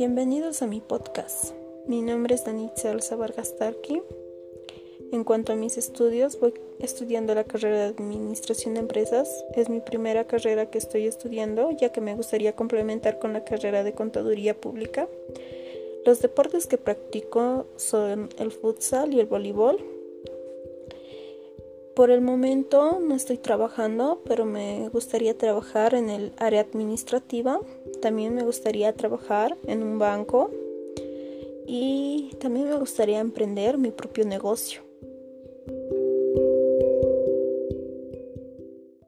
Bienvenidos a mi podcast. Mi nombre es Danitza Elsa Vargas En cuanto a mis estudios, voy estudiando la carrera de Administración de Empresas. Es mi primera carrera que estoy estudiando, ya que me gustaría complementar con la carrera de Contaduría Pública. Los deportes que practico son el futsal y el voleibol. Por el momento no estoy trabajando, pero me gustaría trabajar en el área administrativa. También me gustaría trabajar en un banco y también me gustaría emprender mi propio negocio.